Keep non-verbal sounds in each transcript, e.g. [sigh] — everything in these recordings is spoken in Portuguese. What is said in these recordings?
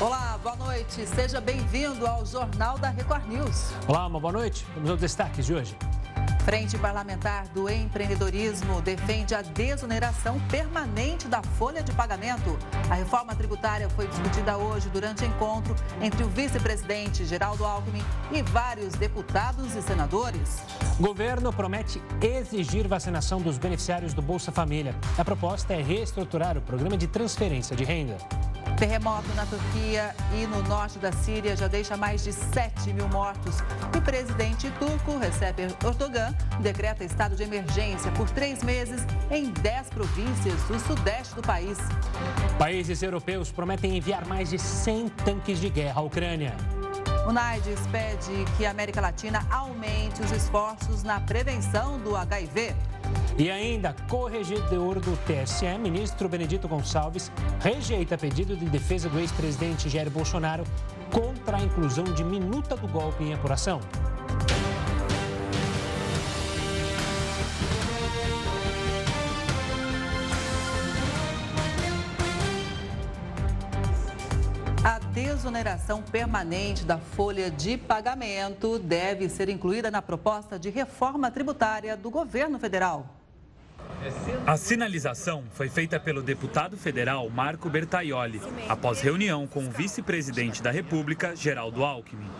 Olá, boa noite. Seja bem-vindo ao Jornal da Record News. Olá, uma boa noite. Vamos aos destaques de hoje. Frente Parlamentar do Empreendedorismo defende a desoneração permanente da folha de pagamento. A reforma tributária foi discutida hoje durante encontro entre o vice-presidente Geraldo Alckmin e vários deputados e senadores. O governo promete exigir vacinação dos beneficiários do Bolsa Família. A proposta é reestruturar o programa de transferência de renda. Terremoto na Turquia e no norte da Síria já deixa mais de 7 mil mortos. E o presidente turco, Recep Erdogan, decreta estado de emergência por três meses em 10 províncias do sudeste do país. Países europeus prometem enviar mais de 100 tanques de guerra à Ucrânia. O NAIDS pede que a América Latina aumente os esforços na prevenção do HIV. E ainda, corregedor do TSE, ministro Benedito Gonçalves, rejeita pedido de defesa do ex-presidente Jair Bolsonaro contra a inclusão de minuta do golpe em apuração. Desoneração permanente da folha de pagamento deve ser incluída na proposta de reforma tributária do governo federal. A sinalização foi feita pelo deputado federal Marco Bertaioli, após reunião com o vice-presidente da República, Geraldo Alckmin.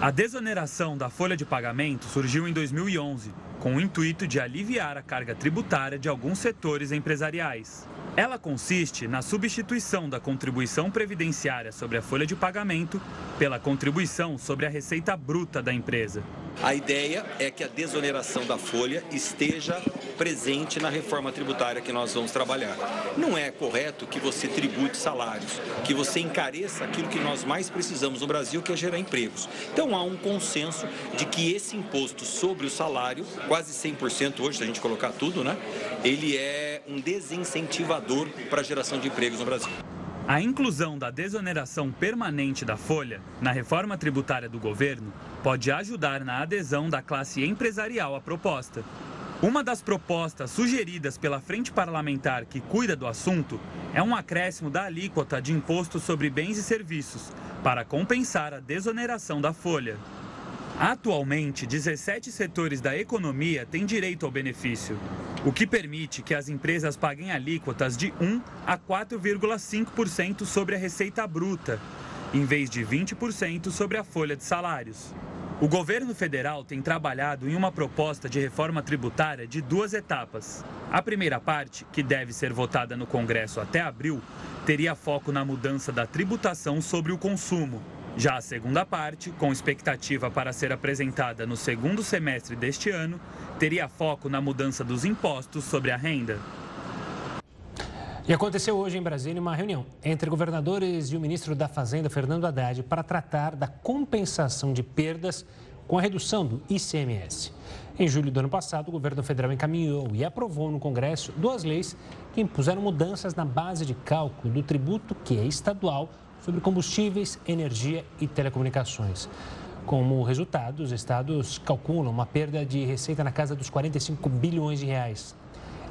A desoneração da folha de pagamento surgiu em 2011, com o intuito de aliviar a carga tributária de alguns setores empresariais. Ela consiste na substituição da contribuição previdenciária sobre a folha de pagamento pela contribuição sobre a receita bruta da empresa. A ideia é que a desoneração da folha esteja presente na reforma tributária que nós vamos trabalhar. Não é correto que você tribute salários, que você encareça aquilo que nós mais precisamos no Brasil, que é gerar empregos. Então há um consenso de que esse imposto sobre o salário, quase 100% hoje, se a gente colocar tudo, né? Ele é um desincentivador para a geração de empregos no Brasil. A inclusão da desoneração permanente da folha na reforma tributária do governo pode ajudar na adesão da classe empresarial à proposta. Uma das propostas sugeridas pela frente parlamentar que cuida do assunto é um acréscimo da alíquota de imposto sobre bens e serviços para compensar a desoneração da folha. Atualmente, 17 setores da economia têm direito ao benefício, o que permite que as empresas paguem alíquotas de 1 a 4,5% sobre a receita bruta, em vez de 20% sobre a folha de salários. O governo federal tem trabalhado em uma proposta de reforma tributária de duas etapas. A primeira parte, que deve ser votada no Congresso até abril, teria foco na mudança da tributação sobre o consumo já a segunda parte, com expectativa para ser apresentada no segundo semestre deste ano, teria foco na mudança dos impostos sobre a renda. E aconteceu hoje em Brasília uma reunião entre governadores e o ministro da Fazenda, Fernando Haddad, para tratar da compensação de perdas com a redução do ICMS. Em julho do ano passado, o governo federal encaminhou e aprovou no Congresso duas leis que impuseram mudanças na base de cálculo do tributo que é estadual sobre combustíveis, energia e telecomunicações. Como resultado, os estados calculam uma perda de receita na casa dos 45 bilhões de reais.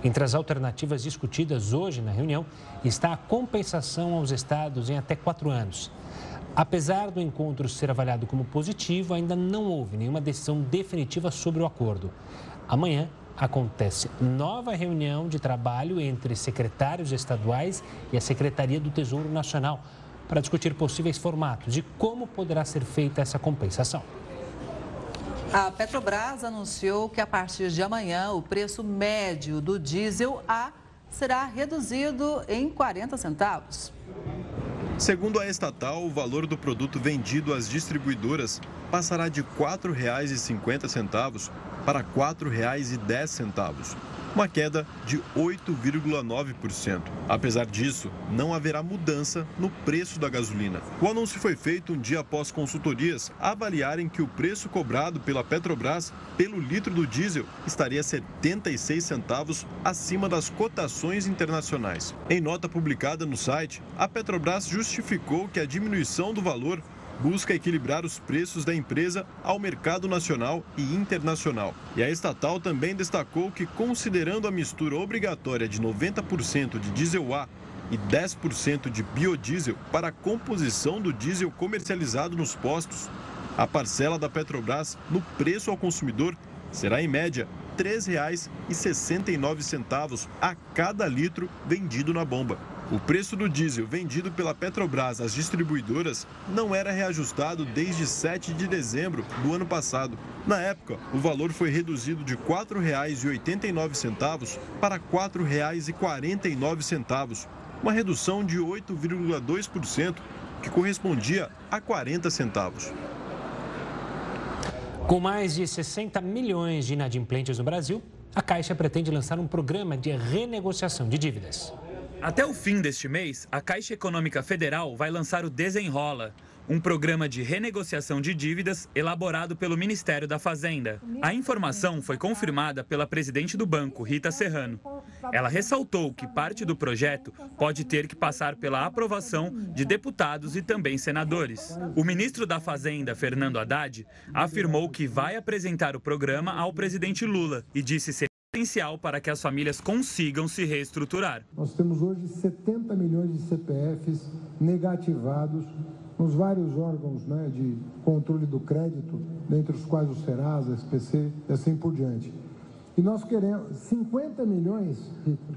Entre as alternativas discutidas hoje na reunião está a compensação aos estados em até quatro anos. Apesar do encontro ser avaliado como positivo, ainda não houve nenhuma decisão definitiva sobre o acordo. Amanhã acontece nova reunião de trabalho entre secretários estaduais e a Secretaria do Tesouro Nacional para discutir possíveis formatos de como poderá ser feita essa compensação. A Petrobras anunciou que a partir de amanhã o preço médio do diesel A será reduzido em 40 centavos. Segundo a estatal, o valor do produto vendido às distribuidoras passará de R$ 4,50 para R$ 4,10 uma queda de 8,9%. Apesar disso, não haverá mudança no preço da gasolina. O anúncio foi feito um dia após consultorias avaliarem que o preço cobrado pela Petrobras pelo litro do diesel estaria 76 centavos acima das cotações internacionais. Em nota publicada no site, a Petrobras justificou que a diminuição do valor busca equilibrar os preços da empresa ao mercado nacional e internacional. E a estatal também destacou que, considerando a mistura obrigatória de 90% de diesel A e 10% de biodiesel para a composição do diesel comercializado nos postos. A parcela da Petrobras no preço ao consumidor será, em média, R$ 3,69 a cada litro vendido na bomba. O preço do diesel vendido pela Petrobras às distribuidoras não era reajustado desde 7 de dezembro do ano passado. Na época, o valor foi reduzido de R$ 4,89 para R$ 4,49, uma redução de 8,2%, que correspondia a 40 centavos. Com mais de 60 milhões de inadimplentes no Brasil, a Caixa pretende lançar um programa de renegociação de dívidas. Até o fim deste mês, a Caixa Econômica Federal vai lançar o Desenrola, um programa de renegociação de dívidas elaborado pelo Ministério da Fazenda. A informação foi confirmada pela presidente do banco, Rita Serrano. Ela ressaltou que parte do projeto pode ter que passar pela aprovação de deputados e também senadores. O ministro da Fazenda, Fernando Haddad, afirmou que vai apresentar o programa ao presidente Lula e disse ser essencial para que as famílias consigam se reestruturar. Nós temos hoje 70 milhões de CPFs negativados nos vários órgãos né, de controle do crédito, dentre os quais o Serasa, SPC e assim por diante. E nós queremos 50 milhões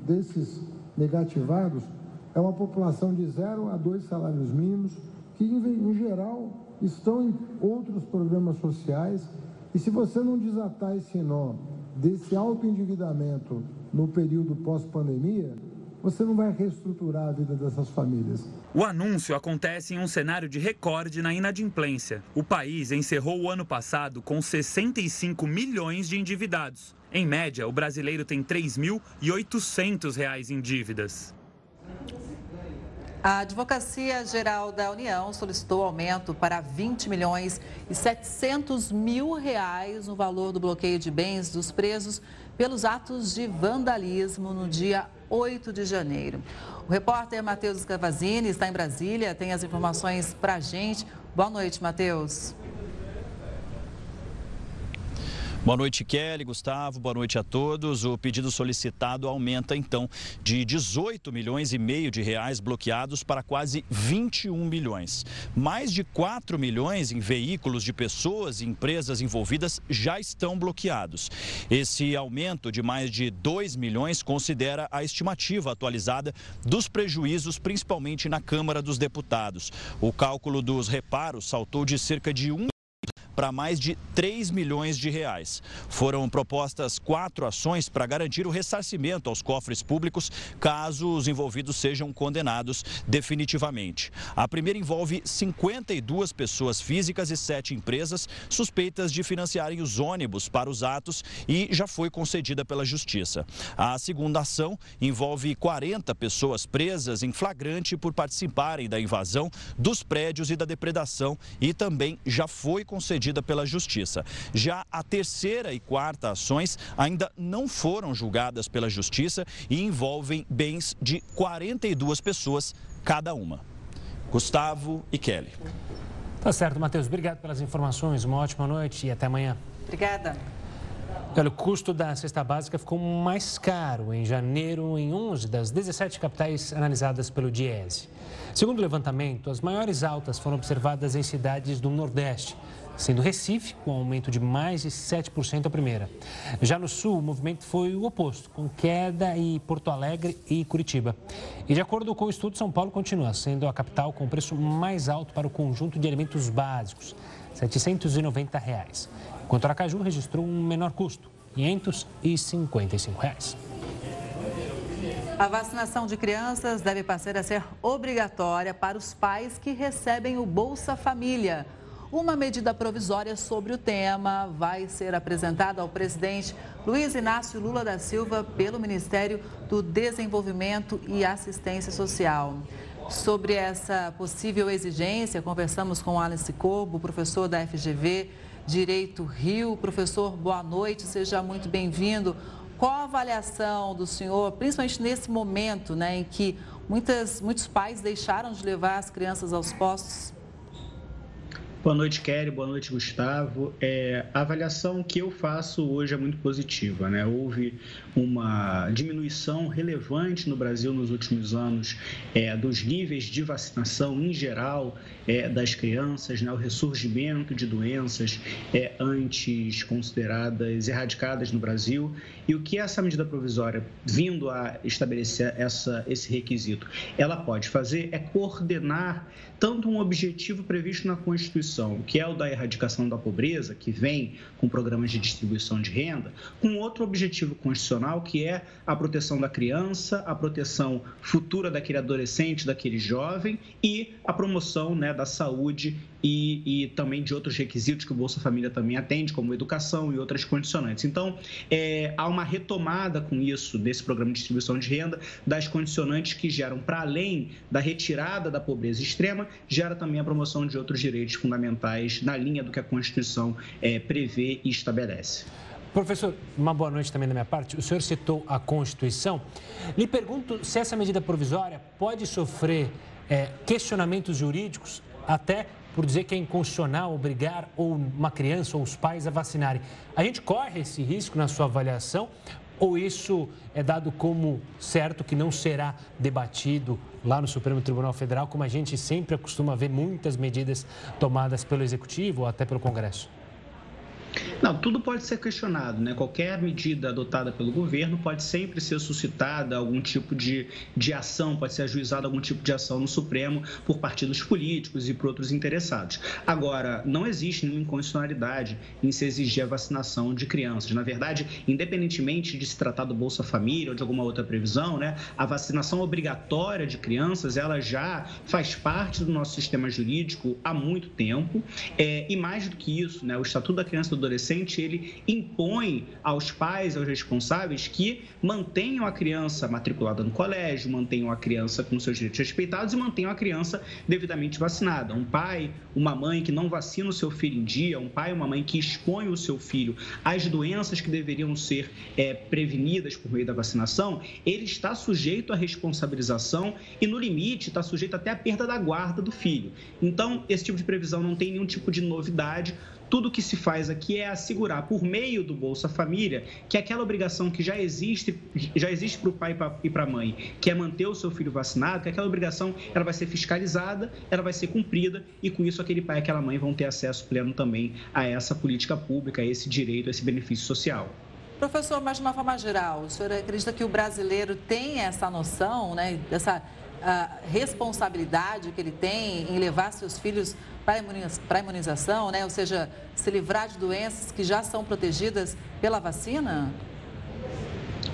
desses negativados é uma população de zero a dois salários mínimos que, em geral, estão em outros programas sociais. E se você não desatar esse nó desse alto endividamento no período pós-pandemia, você não vai reestruturar a vida dessas famílias. O anúncio acontece em um cenário de recorde na inadimplência. O país encerrou o ano passado com 65 milhões de endividados. Em média, o brasileiro tem R$ 3.800 em dívidas. A Advocacia Geral da União solicitou aumento para 20 milhões e 700 mil reais no valor do bloqueio de bens dos presos pelos atos de vandalismo no dia 8 de janeiro. O repórter Matheus Scavazini está em Brasília, tem as informações para a gente. Boa noite, Matheus. Boa noite, Kelly, Gustavo, boa noite a todos. O pedido solicitado aumenta então de 18 milhões e meio de reais bloqueados para quase 21 milhões. Mais de 4 milhões em veículos de pessoas e empresas envolvidas já estão bloqueados. Esse aumento de mais de 2 milhões considera a estimativa atualizada dos prejuízos, principalmente na Câmara dos Deputados. O cálculo dos reparos saltou de cerca de 1 para mais de 3 milhões de reais. Foram propostas quatro ações para garantir o ressarcimento aos cofres públicos caso os envolvidos sejam condenados definitivamente. A primeira envolve 52 pessoas físicas e sete empresas suspeitas de financiarem os ônibus para os atos e já foi concedida pela Justiça. A segunda ação envolve 40 pessoas presas em flagrante por participarem da invasão dos prédios e da depredação e também já foi concedida pela Justiça. Já a terceira e quarta ações ainda não foram julgadas pela Justiça e envolvem bens de 42 pessoas cada uma. Gustavo e Kelly. Tá certo, Matheus. Obrigado pelas informações. Uma ótima noite e até amanhã. Obrigada. Olha, o custo da cesta básica ficou mais caro em janeiro em 11 das 17 capitais analisadas pelo Diese. Segundo o levantamento, as maiores altas foram observadas em cidades do Nordeste, sendo Recife com aumento de mais de 7% a primeira. Já no sul, o movimento foi o oposto, com queda em Porto Alegre e Curitiba. E de acordo com o estudo, São Paulo continua sendo a capital com o preço mais alto para o conjunto de alimentos básicos, 790 reais. Enquanto Aracaju registrou um menor custo, 555 reais. A vacinação de crianças deve passar a ser obrigatória para os pais que recebem o Bolsa Família. Uma medida provisória sobre o tema vai ser apresentada ao presidente Luiz Inácio Lula da Silva pelo Ministério do Desenvolvimento e Assistência Social. Sobre essa possível exigência, conversamos com Alice Corbo, professor da FGV Direito Rio. Professor, boa noite, seja muito bem-vindo. Qual a avaliação do senhor, principalmente nesse momento né, em que muitas, muitos pais deixaram de levar as crianças aos postos? Boa noite, Kelly. Boa noite, Gustavo. É, a avaliação que eu faço hoje é muito positiva. Né? Houve uma diminuição relevante no Brasil nos últimos anos é, dos níveis de vacinação em geral é, das crianças, né? o ressurgimento de doenças é, antes consideradas erradicadas no Brasil. E o que essa medida provisória, vindo a estabelecer essa, esse requisito, ela pode fazer é coordenar tanto um objetivo previsto na Constituição, que é o da erradicação da pobreza, que vem com programas de distribuição de renda, com outro objetivo constitucional, que é a proteção da criança, a proteção futura daquele adolescente, daquele jovem e a promoção né, da saúde e, e, também de outros requisitos que o Bolsa Família também atende, como educação e outras condicionantes. Então, é, há uma retomada com isso desse programa de distribuição de renda das condicionantes que geram, para além da retirada da pobreza extrema, gera também a promoção de outros direitos fundamentais na linha do que a Constituição é, prevê e estabelece. Professor, uma boa noite também da minha parte. O senhor citou a Constituição. Lhe pergunto se essa medida provisória pode sofrer é, questionamentos jurídicos até por dizer que é inconstitucional obrigar ou uma criança ou os pais a vacinarem. A gente corre esse risco na sua avaliação ou isso é dado como certo que não será debatido lá no Supremo Tribunal Federal, como a gente sempre costuma ver muitas medidas tomadas pelo Executivo ou até pelo Congresso? Não, tudo pode ser questionado, né? Qualquer medida adotada pelo governo pode sempre ser suscitada algum tipo de, de ação, pode ser ajuizada algum tipo de ação no Supremo por partidos políticos e por outros interessados. Agora, não existe nenhuma inconstitucionalidade em se exigir a vacinação de crianças. Na verdade, independentemente de se tratar do Bolsa Família ou de alguma outra previsão, né? A vacinação obrigatória de crianças, ela já faz parte do nosso sistema jurídico há muito tempo. É, e mais do que isso, né? O Estatuto da Criança e do adolescente, ele impõe aos pais, aos responsáveis, que mantenham a criança matriculada no colégio, mantenham a criança com seus direitos respeitados e mantenham a criança devidamente vacinada. Um pai, uma mãe que não vacina o seu filho em dia, um pai, uma mãe que expõe o seu filho às doenças que deveriam ser é, prevenidas por meio da vacinação, ele está sujeito à responsabilização e, no limite, está sujeito até à perda da guarda do filho. Então, esse tipo de previsão não tem nenhum tipo de novidade tudo que se faz aqui é assegurar, por meio do Bolsa Família, que aquela obrigação que já existe, já existe para o pai e para a mãe, que é manter o seu filho vacinado, que aquela obrigação ela vai ser fiscalizada, ela vai ser cumprida e com isso aquele pai e aquela mãe vão ter acesso pleno também a essa política pública, a esse direito, a esse benefício social. Professor, mas de uma forma geral, o senhor acredita que o brasileiro tem essa noção, né, dessa uh, responsabilidade que ele tem em levar seus filhos para a imunização, né? ou seja, se livrar de doenças que já são protegidas pela vacina?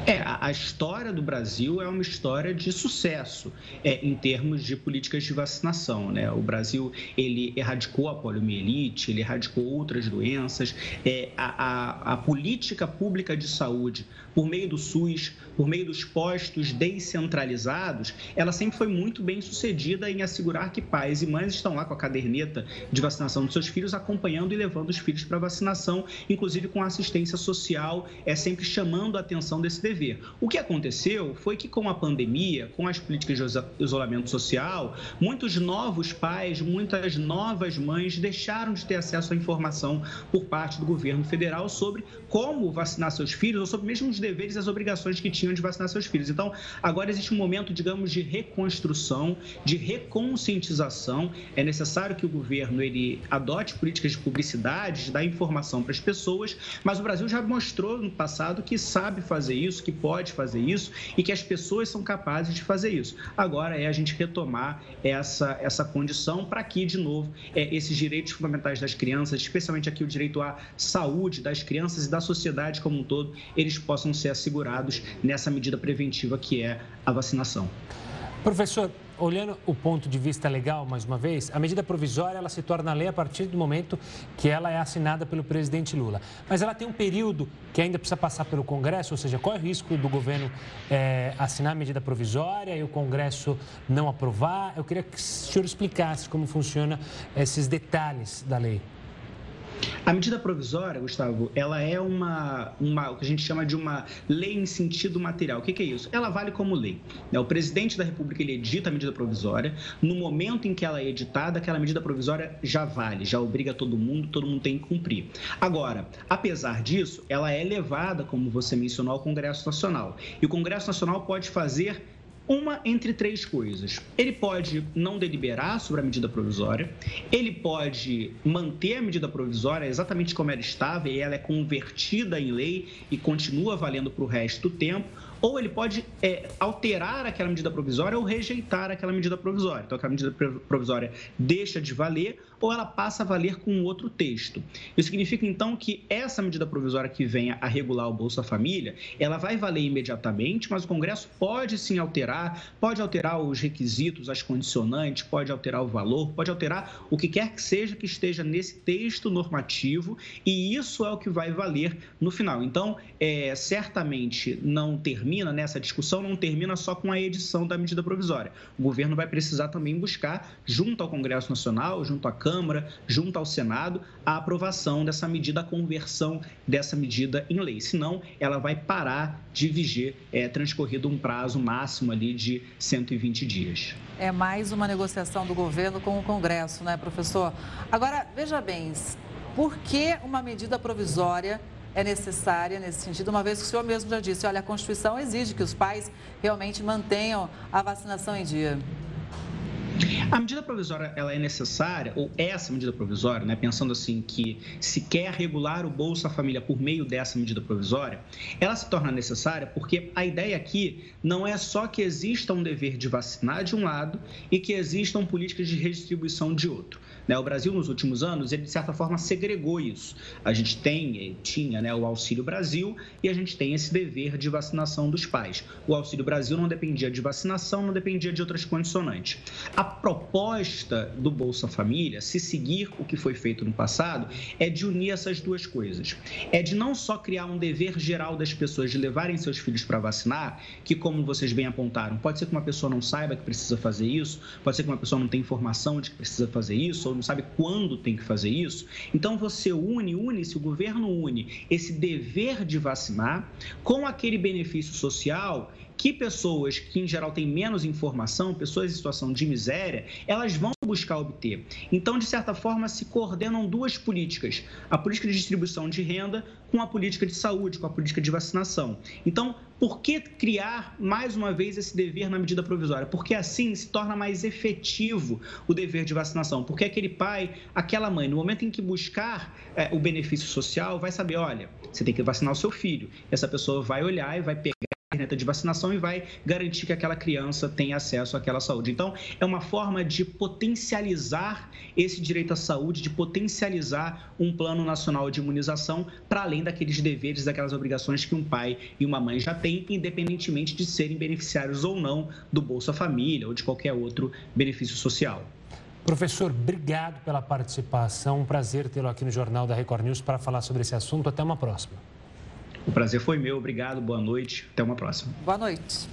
É, a história do Brasil é uma história de sucesso é, em termos de políticas de vacinação. Né? O Brasil ele erradicou a poliomielite, ele erradicou outras doenças. É, a, a, a política pública de saúde, por meio do SUS, por meio dos postos descentralizados, ela sempre foi muito bem sucedida em assegurar que pais e mães estão lá com a caderneta de vacinação dos seus filhos, acompanhando e levando os filhos para vacinação, inclusive com assistência social, é sempre chamando a atenção desse prever. O que aconteceu foi que com a pandemia, com as políticas de isolamento social, muitos novos pais, muitas novas mães deixaram de ter acesso à informação por parte do governo federal sobre como vacinar seus filhos ou sobre mesmo os deveres e as obrigações que tinham de vacinar seus filhos. Então, agora existe um momento, digamos, de reconstrução, de reconscientização. É necessário que o governo ele adote políticas de publicidade, de dar informação para as pessoas, mas o Brasil já mostrou no passado que sabe fazer isso, que pode fazer isso e que as pessoas são capazes de fazer isso. Agora é a gente retomar essa, essa condição para que, de novo, é, esses direitos fundamentais das crianças, especialmente aqui o direito à saúde das crianças e da sociedade como um todo, eles possam ser assegurados nessa medida preventiva que é a vacinação. Professor, olhando o ponto de vista legal, mais uma vez, a medida provisória ela se torna lei a partir do momento que ela é assinada pelo presidente Lula. Mas ela tem um período que ainda precisa passar pelo Congresso, ou seja, qual é o risco do governo é, assinar a medida provisória e o Congresso não aprovar? Eu queria que o senhor explicasse como funcionam esses detalhes da lei. A medida provisória, Gustavo, ela é uma, uma o que a gente chama de uma lei em sentido material. O que, que é isso? Ela vale como lei. Né? O presidente da República ele edita a medida provisória. No momento em que ela é editada, aquela medida provisória já vale, já obriga todo mundo, todo mundo tem que cumprir. Agora, apesar disso, ela é levada, como você mencionou, ao Congresso Nacional. E o Congresso Nacional pode fazer uma entre três coisas. Ele pode não deliberar sobre a medida provisória, ele pode manter a medida provisória exatamente como ela estava e ela é convertida em lei e continua valendo para o resto do tempo, ou ele pode é, alterar aquela medida provisória ou rejeitar aquela medida provisória. Então, aquela medida provisória deixa de valer ou ela passa a valer com outro texto. Isso significa, então, que essa medida provisória que venha a regular o Bolsa Família, ela vai valer imediatamente, mas o Congresso pode sim alterar, pode alterar os requisitos, as condicionantes, pode alterar o valor, pode alterar o que quer que seja que esteja nesse texto normativo e isso é o que vai valer no final. Então, é, certamente não termina nessa discussão, não termina só com a edição da medida provisória. O governo vai precisar também buscar, junto ao Congresso Nacional, junto à Câmara, Câmara, junto ao Senado, a aprovação dessa medida, a conversão dessa medida em lei. Senão, ela vai parar de viger, é, transcorrido um prazo máximo ali de 120 dias. É mais uma negociação do governo com o Congresso, né, professor? Agora, veja bem, por que uma medida provisória é necessária nesse sentido, uma vez que o senhor mesmo já disse, olha, a Constituição exige que os pais realmente mantenham a vacinação em dia. A medida provisória ela é necessária, ou essa medida provisória, né, pensando assim que se quer regular o Bolsa Família por meio dessa medida provisória, ela se torna necessária porque a ideia aqui não é só que exista um dever de vacinar de um lado e que existam políticas de redistribuição de outro. Né? O Brasil, nos últimos anos, ele de certa forma segregou isso. A gente tem, eh, tinha né, o Auxílio Brasil e a gente tem esse dever de vacinação dos pais. O Auxílio Brasil não dependia de vacinação, não dependia de outras condicionantes. A proposta do Bolsa Família, se seguir o que foi feito no passado, é de unir essas duas coisas. É de não só criar um dever geral das pessoas de levarem seus filhos para vacinar, que, como vocês bem apontaram, pode ser que uma pessoa não saiba que precisa fazer isso, pode ser que uma pessoa não tenha informação de que precisa fazer isso, ou não sabe quando tem que fazer isso. Então você une, une-se, o governo une esse dever de vacinar com aquele benefício social que pessoas que em geral têm menos informação, pessoas em situação de miséria, elas vão buscar obter. Então, de certa forma, se coordenam duas políticas: a política de distribuição de renda com a política de saúde, com a política de vacinação. Então, por que criar mais uma vez esse dever na medida provisória? Porque assim se torna mais efetivo o dever de vacinação. Porque aquele pai, aquela mãe, no momento em que buscar é, o benefício social, vai saber: olha, você tem que vacinar o seu filho. Essa pessoa vai olhar e vai pegar caderneta de vacinação e vai garantir que aquela criança tenha acesso àquela saúde. Então, é uma forma de potencializar esse direito à saúde, de potencializar um plano nacional de imunização para além daqueles deveres, daquelas obrigações que um pai e uma mãe já têm, independentemente de serem beneficiários ou não do Bolsa Família ou de qualquer outro benefício social. Professor, obrigado pela participação. Um prazer tê-lo aqui no Jornal da Record News para falar sobre esse assunto. Até uma próxima. O prazer foi meu, obrigado, boa noite, até uma próxima. Boa noite.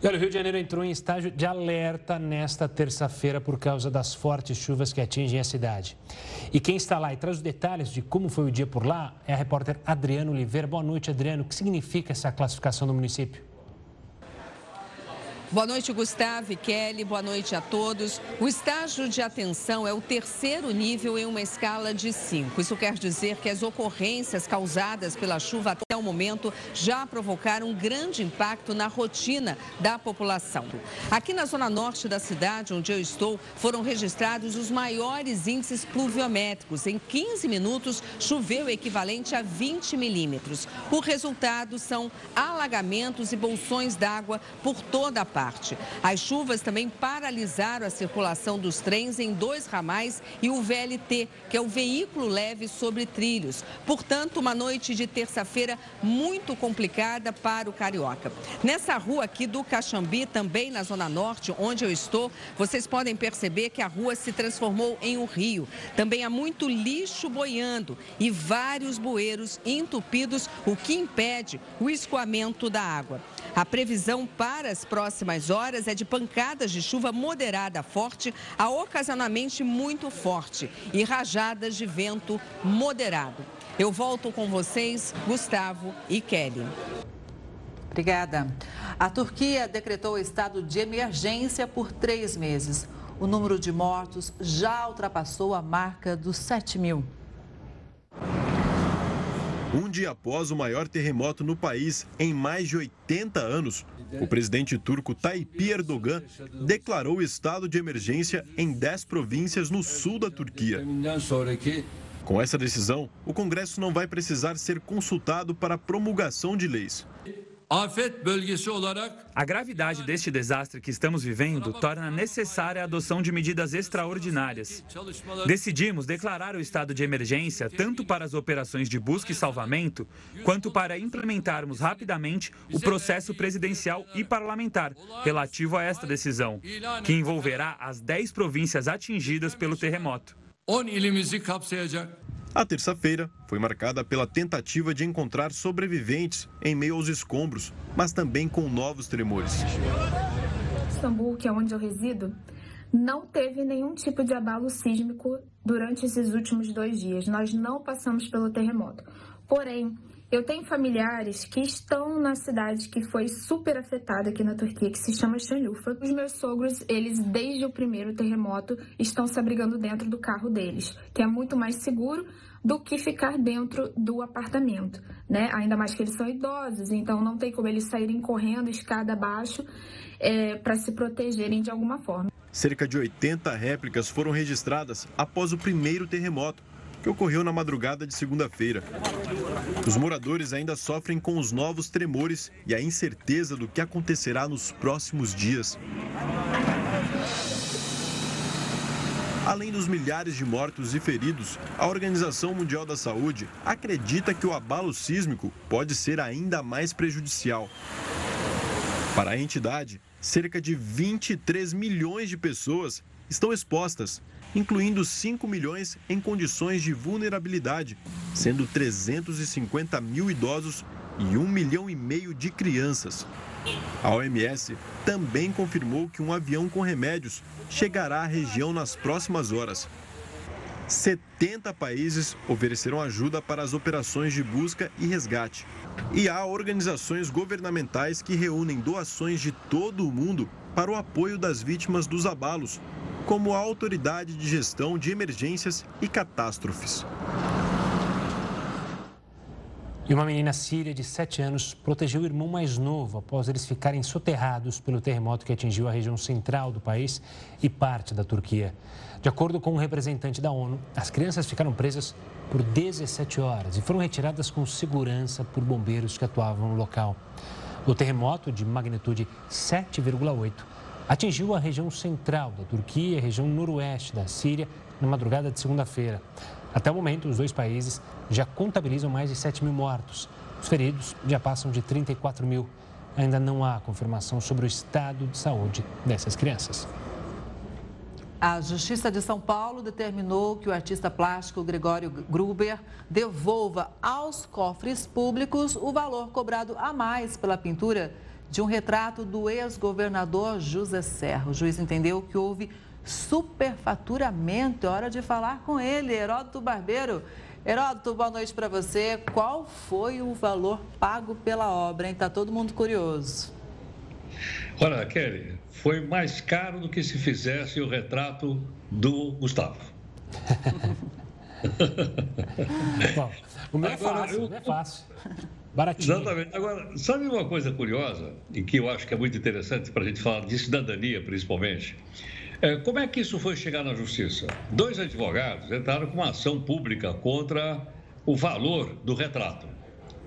E olha, o Rio de Janeiro entrou em estágio de alerta nesta terça-feira por causa das fortes chuvas que atingem a cidade. E quem está lá e traz os detalhes de como foi o dia por lá é a repórter Adriano Oliveira. Boa noite, Adriano. O que significa essa classificação do município? Boa noite, Gustavo e Kelly. Boa noite a todos. O estágio de atenção é o terceiro nível em uma escala de cinco. Isso quer dizer que as ocorrências causadas pela chuva até o momento já provocaram um grande impacto na rotina da população. Aqui na zona norte da cidade, onde eu estou, foram registrados os maiores índices pluviométricos. Em 15 minutos, choveu o equivalente a 20 milímetros. O resultado são alagamentos e bolsões d'água por toda a parte parte. As chuvas também paralisaram a circulação dos trens em dois ramais e o VLT, que é o veículo leve sobre trilhos. Portanto, uma noite de terça-feira muito complicada para o carioca. Nessa rua aqui do Caxambi, também na Zona Norte, onde eu estou, vocês podem perceber que a rua se transformou em um rio. Também há muito lixo boiando e vários bueiros entupidos, o que impede o escoamento da água. A previsão para as próximas horas é de pancadas de chuva moderada a forte a ocasionalmente muito forte e rajadas de vento moderado. Eu volto com vocês, Gustavo e Kelly. Obrigada. A Turquia decretou estado de emergência por três meses. O número de mortos já ultrapassou a marca dos 7 mil. Um dia após o maior terremoto no país em mais de 80 anos, o presidente turco Tayyip Erdogan declarou estado de emergência em 10 províncias no sul da Turquia. Com essa decisão, o Congresso não vai precisar ser consultado para a promulgação de leis. A gravidade deste desastre que estamos vivendo torna necessária a adoção de medidas extraordinárias. Decidimos declarar o estado de emergência tanto para as operações de busca e salvamento, quanto para implementarmos rapidamente o processo presidencial e parlamentar relativo a esta decisão, que envolverá as 10 províncias atingidas pelo terremoto. A terça-feira foi marcada pela tentativa de encontrar sobreviventes em meio aos escombros, mas também com novos tremores. Istambul, que é onde eu resido, não teve nenhum tipo de abalo sísmico durante esses últimos dois dias. Nós não passamos pelo terremoto. Porém, eu tenho familiares que estão na cidade que foi super afetada aqui na Turquia, que se chama Şanlıurfa. Os meus sogros, eles desde o primeiro terremoto estão se abrigando dentro do carro deles, que é muito mais seguro do que ficar dentro do apartamento, né? Ainda mais que eles são idosos, então não tem como eles saírem correndo escada abaixo é, para se protegerem de alguma forma. Cerca de 80 réplicas foram registradas após o primeiro terremoto, que ocorreu na madrugada de segunda-feira. Os moradores ainda sofrem com os novos tremores e a incerteza do que acontecerá nos próximos dias. Além dos milhares de mortos e feridos, a Organização Mundial da Saúde acredita que o abalo sísmico pode ser ainda mais prejudicial. Para a entidade, cerca de 23 milhões de pessoas estão expostas, incluindo 5 milhões em condições de vulnerabilidade, sendo 350 mil idosos e 1 milhão e meio de crianças. A OMS também confirmou que um avião com remédios chegará à região nas próximas horas. 70 países ofereceram ajuda para as operações de busca e resgate. E há organizações governamentais que reúnem doações de todo o mundo para o apoio das vítimas dos abalos, como a Autoridade de Gestão de Emergências e Catástrofes. E uma menina síria de 7 anos protegeu o irmão mais novo após eles ficarem soterrados pelo terremoto que atingiu a região central do país e parte da Turquia. De acordo com um representante da ONU, as crianças ficaram presas por 17 horas e foram retiradas com segurança por bombeiros que atuavam no local. O terremoto, de magnitude 7,8, atingiu a região central da Turquia e a região noroeste da Síria na madrugada de segunda-feira. Até o momento, os dois países já contabilizam mais de 7 mil mortos. Os feridos já passam de 34 mil. Ainda não há confirmação sobre o estado de saúde dessas crianças. A Justiça de São Paulo determinou que o artista plástico Gregório Gruber devolva aos cofres públicos o valor cobrado a mais pela pintura de um retrato do ex-governador José Serra. O juiz entendeu que houve superfaturamento. É hora de falar com ele, Heródoto Barbeiro. Heródoto, boa noite para você. Qual foi o valor pago pela obra? Está todo mundo curioso. Olha, Kelly, foi mais caro do que se fizesse o retrato do Gustavo. [laughs] Bom, o meu é fácil, eu... é fácil. Baratinho. Exatamente. Agora, sabe uma coisa curiosa e que eu acho que é muito interessante para a gente falar de cidadania, principalmente? É, como é que isso foi chegar na justiça? Dois advogados entraram com uma ação pública contra o valor do retrato,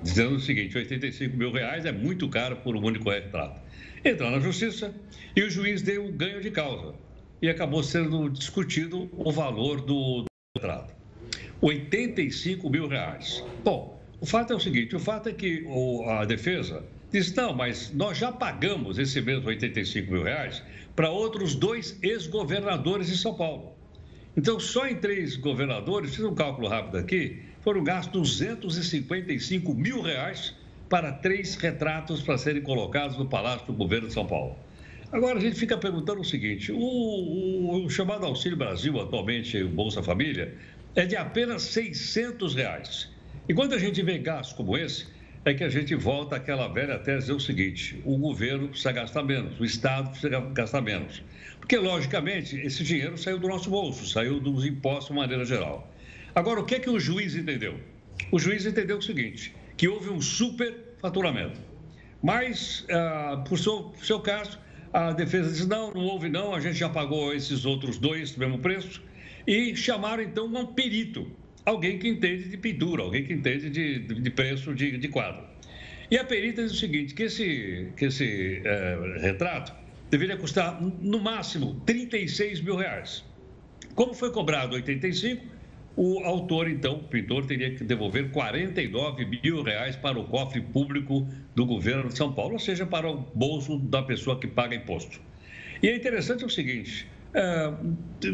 dizendo o seguinte: 85 mil reais é muito caro por um único retrato. Entraram na justiça e o juiz deu um ganho de causa e acabou sendo discutido o valor do, do retrato: 85 mil reais. Bom, o fato é o seguinte: o fato é que a defesa diz: não, mas nós já pagamos esse mesmo 85 mil reais para outros dois ex-governadores de São Paulo. Então, só em três governadores, fiz um cálculo rápido aqui, foram gastos 255 mil reais para três retratos para serem colocados no Palácio do Governo de São Paulo. Agora a gente fica perguntando o seguinte: o, o, o chamado Auxílio Brasil, atualmente o Bolsa Família, é de apenas 600 reais. E quando a gente vê gastos como esse, é que a gente volta àquela velha tese: é o seguinte, o governo precisa gastar menos, o Estado precisa gastar menos. Porque, logicamente, esse dinheiro saiu do nosso bolso, saiu dos impostos de maneira geral. Agora, o que é que o juiz entendeu? O juiz entendeu o seguinte: que houve um superfaturamento. Mas, ah, por seu, seu caso, a defesa disse: não, não houve, não, a gente já pagou esses outros dois do mesmo preço. E chamaram então um perito alguém que entende de pintura, alguém que entende de, de preço de, de, quadro. E a perita diz o seguinte, que esse, que esse é, retrato deveria custar, no máximo, 36 mil reais. Como foi cobrado 85, o autor, então, o pintor, teria que devolver 49 mil reais para o cofre público do governo de São Paulo, ou seja, para o bolso da pessoa que paga imposto. E é interessante o seguinte, é,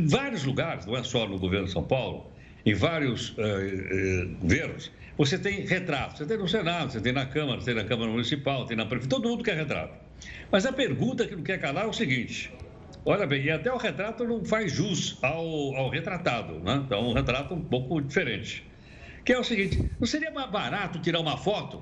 vários lugares, não é só no governo de São Paulo, em vários uh, governos, você tem retrato. Você tem no Senado, você tem na Câmara, você tem na Câmara Municipal, tem na Prefeitura, todo mundo quer retrato. Mas a pergunta que não quer calar é o seguinte: olha bem, e até o retrato não faz jus ao, ao retratado, né? Então, um retrato um pouco diferente. Que é o seguinte: não seria mais barato tirar uma foto?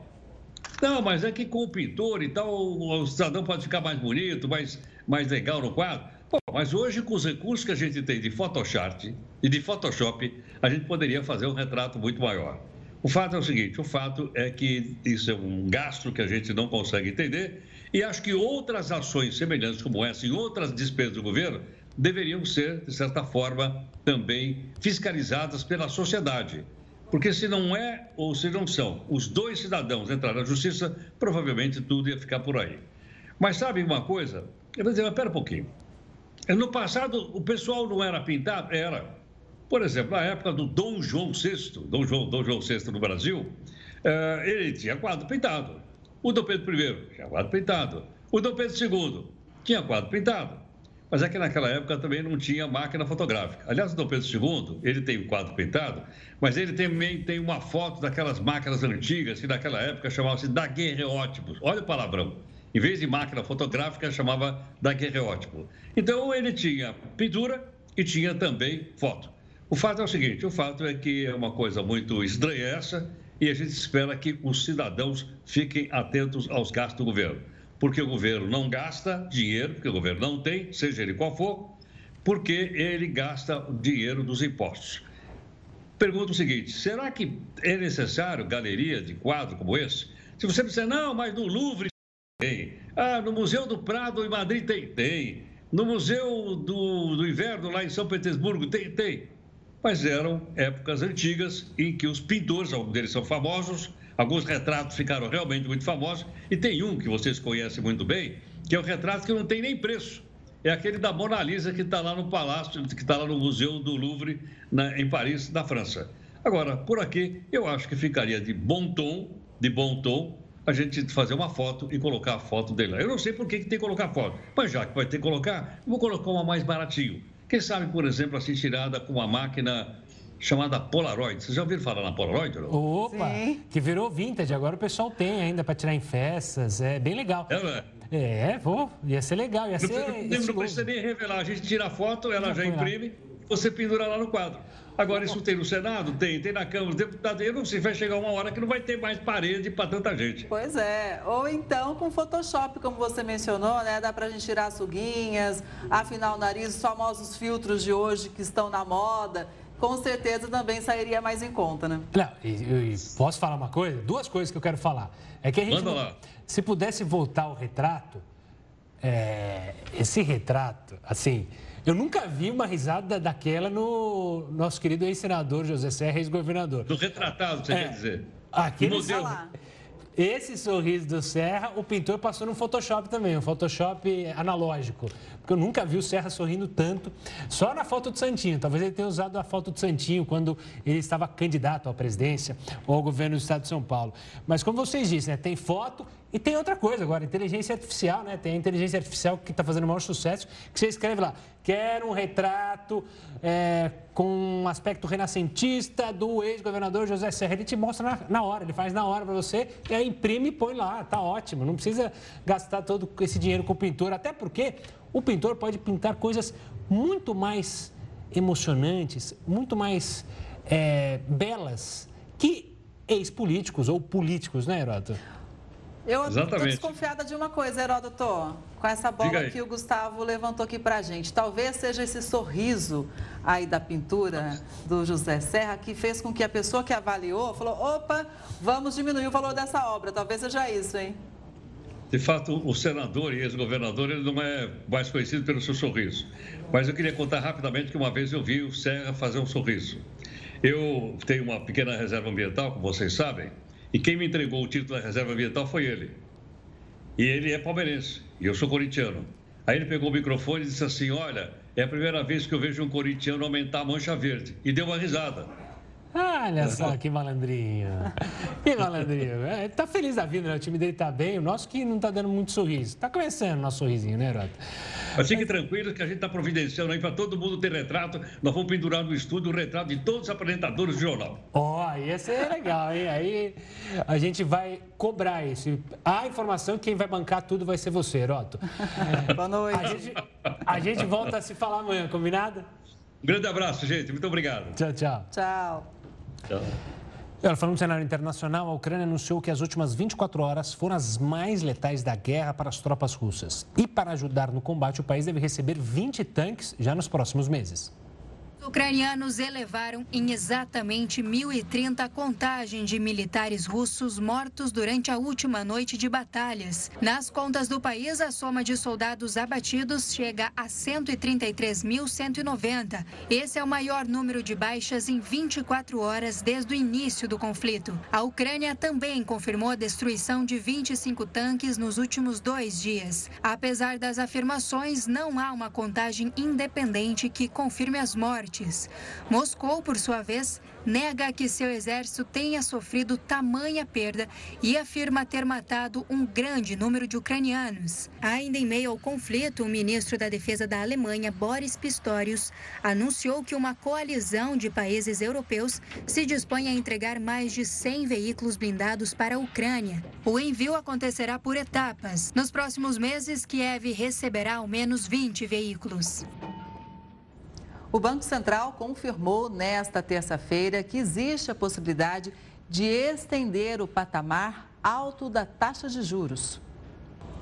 Não, mas é que com o pintor e tal, o cidadão pode ficar mais bonito, mais, mais legal no quadro. Mas hoje, com os recursos que a gente tem de Photoshop e de Photoshop, a gente poderia fazer um retrato muito maior. O fato é o seguinte: o fato é que isso é um gasto que a gente não consegue entender e acho que outras ações semelhantes como essa em outras despesas do governo deveriam ser, de certa forma, também fiscalizadas pela sociedade. Porque se não é ou se não são os dois cidadãos entrar na justiça, provavelmente tudo ia ficar por aí. Mas sabe uma coisa? Eu vou dizer, mas pera um pouquinho. No passado, o pessoal não era pintado? Era. Por exemplo, na época do Dom João VI, Dom João, Dom João VI no Brasil, eh, ele tinha quadro pintado. O Dom Pedro I tinha quadro pintado. O Dom Pedro II tinha quadro pintado. Mas é que naquela época também não tinha máquina fotográfica. Aliás, o Dom Pedro II, ele tem o quadro pintado, mas ele também tem uma foto daquelas máquinas antigas que naquela época chamavam-se daguerreótipos. Olha o palavrão. Em vez de máquina fotográfica, chamava daguerreótipo. Então, ele tinha pintura e tinha também foto. O fato é o seguinte: o fato é que é uma coisa muito estranha essa e a gente espera que os cidadãos fiquem atentos aos gastos do governo. Porque o governo não gasta dinheiro, porque o governo não tem, seja ele qual for, porque ele gasta dinheiro dos impostos. Pergunto o seguinte: será que é necessário galeria de quadro como esse? Se você disser, não, mas no Louvre tem. Ah, no Museu do Prado em Madrid tem? Tem. No Museu do, do Inverno lá em São Petersburgo tem? Tem. Mas eram épocas antigas em que os pintores, alguns deles são famosos, alguns retratos ficaram realmente muito famosos, e tem um que vocês conhecem muito bem, que é o retrato que não tem nem preço. É aquele da Mona Lisa que está lá no Palácio, que está lá no Museu do Louvre, na, em Paris, na França. Agora, por aqui, eu acho que ficaria de bom tom, de bom tom, a gente fazer uma foto e colocar a foto dele lá. Eu não sei por que, que tem que colocar foto, mas já que vai ter que colocar, vou colocar uma mais baratinho. Quem sabe, por exemplo, assim, tirada com uma máquina chamada Polaroid. Vocês já ouviram falar na Polaroid? Não? Opa, Sim. que virou vintage, agora o pessoal tem ainda para tirar em festas, é bem legal. É, é? É, vou, ia ser legal, ia não, ser... Não, não precisa nem revelar, a gente tira a foto, ela já imprime, você pendura lá no quadro. Agora, isso tem no Senado? Tem. Tem na Câmara dos Deputados. Eu não sei, vai chegar uma hora que não vai ter mais parede para tanta gente. Pois é. Ou então com Photoshop, como você mencionou, né? Dá para a gente tirar suguinhas, afinar o nariz, os famosos filtros de hoje que estão na moda. Com certeza também sairia mais em conta, né? Não, e, e posso falar uma coisa? Duas coisas que eu quero falar. É que a gente. Manda lá. Se pudesse voltar ao retrato, é, esse retrato, assim. Eu nunca vi uma risada daquela no nosso querido ex-senador José Serra, ex-governador. Do retratado, você é, quer dizer? Aquele modelo. Esse sorriso do Serra, o pintor passou no Photoshop também, um Photoshop analógico. Porque eu nunca vi o Serra sorrindo tanto, só na foto do Santinho. Talvez ele tenha usado a foto do Santinho quando ele estava candidato à presidência ou ao governo do estado de São Paulo. Mas como vocês disseram, né, tem foto E tem outra coisa agora, inteligência artificial, né? Tem a inteligência artificial que está fazendo o maior sucesso, que você escreve lá, quero um retrato é, com um aspecto renascentista do ex-governador José Serra. Ele te mostra na, na hora, ele faz na hora para você, e aí imprime e põe lá, tá ótimo. Não precisa gastar todo esse dinheiro com o pintor, até porque o pintor pode pintar coisas muito mais emocionantes, muito mais é, belas que ex-políticos ou políticos, né, Heroto? Eu estou desconfiada de uma coisa, Heródoto, com essa bola que o Gustavo levantou aqui para a gente. Talvez seja esse sorriso aí da pintura do José Serra que fez com que a pessoa que avaliou falou: opa, vamos diminuir o valor dessa obra. Talvez seja isso, hein? De fato, o senador e ex-governador ele não é mais conhecido pelo seu sorriso. Mas eu queria contar rapidamente que uma vez eu vi o Serra fazer um sorriso. Eu tenho uma pequena reserva ambiental, como vocês sabem, e quem me entregou o título da reserva ambiental foi ele. E ele é palmeirense, e eu sou corintiano. Aí ele pegou o microfone e disse assim: Olha, é a primeira vez que eu vejo um corintiano aumentar a mancha verde. E deu uma risada. Olha só que malandrinho. [laughs] Que malandrinho. É, tá feliz da vida, né? O time dele tá bem. O nosso que não tá dando muito sorriso. Tá começando o nosso sorrisinho, né, Rota? Mas fique tranquilo que a gente tá providenciando aí para todo mundo ter retrato. Nós vamos pendurar no estúdio o retrato de todos os apresentadores do jornal. Ó, oh, ia ser legal, hein? Aí a gente vai cobrar isso. A informação quem vai bancar tudo vai ser você, Heroto. [laughs] Boa noite. A gente, a gente volta a se falar amanhã, combinado? Um grande abraço, gente. Muito obrigado. Tchau, tchau. Tchau. Agora, falando no cenário internacional, a Ucrânia anunciou que as últimas 24 horas foram as mais letais da guerra para as tropas russas. E para ajudar no combate, o país deve receber 20 tanques já nos próximos meses ucranianos elevaram em exatamente 1.030 a contagem de militares russos mortos durante a última noite de batalhas. Nas contas do país, a soma de soldados abatidos chega a 133.190. Esse é o maior número de baixas em 24 horas desde o início do conflito. A Ucrânia também confirmou a destruição de 25 tanques nos últimos dois dias. Apesar das afirmações, não há uma contagem independente que confirme as mortes mortes. Moscou, por sua vez, nega que seu exército tenha sofrido tamanha perda e afirma ter matado um grande número de ucranianos. Ainda em meio ao conflito, o ministro da Defesa da Alemanha, Boris Pistorius, anunciou que uma coalizão de países europeus se dispõe a entregar mais de 100 veículos blindados para a Ucrânia. O envio acontecerá por etapas. Nos próximos meses, Kiev receberá ao menos 20 veículos. O Banco Central confirmou nesta terça-feira que existe a possibilidade de estender o patamar alto da taxa de juros.